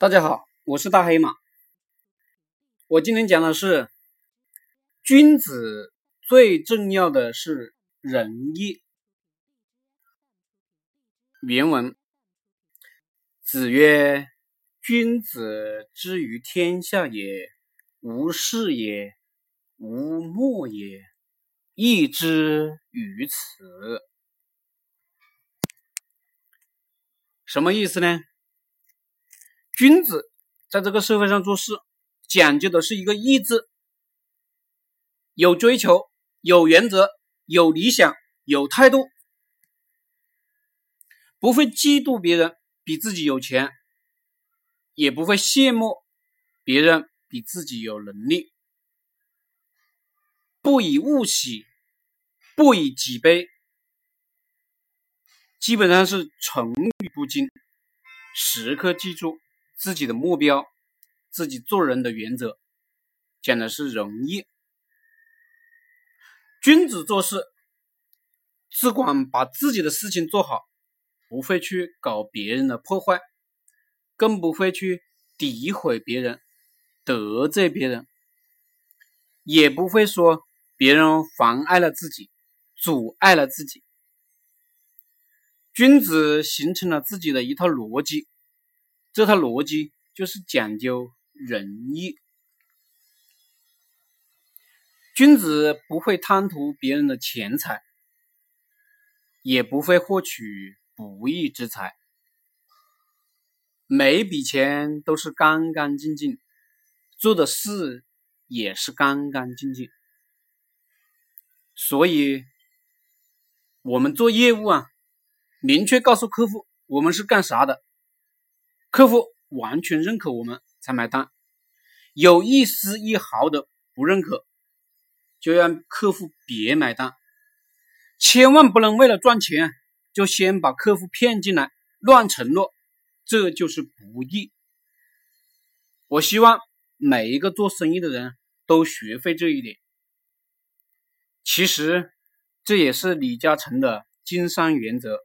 大家好，我是大黑马。我今天讲的是，君子最重要的是仁义。原文：子曰：“君子之于天下也，无事也，无莫也，义之于此。”什么意思呢？君子在这个社会上做事，讲究的是一个意志，有追求，有原则，有理想，有态度，不会嫉妒别人比自己有钱，也不会羡慕别人比自己有能力，不以物喜，不以己悲，基本上是宠辱不惊，时刻记住。自己的目标，自己做人的原则，讲的是仁义。君子做事只管把自己的事情做好，不会去搞别人的破坏，更不会去诋毁别人、得罪别人，也不会说别人妨碍了自己、阻碍了自己。君子形成了自己的一套逻辑。这套逻辑就是讲究仁义。君子不会贪图别人的钱财，也不会获取不义之财，每一笔钱都是干干净净，做的事也是干干净净。所以，我们做业务啊，明确告诉客户我们是干啥的。客户完全认可我们才买单，有一丝一毫的不认可，就让客户别买单。千万不能为了赚钱就先把客户骗进来，乱承诺，这就是不义。我希望每一个做生意的人都学会这一点。其实这也是李嘉诚的经商原则。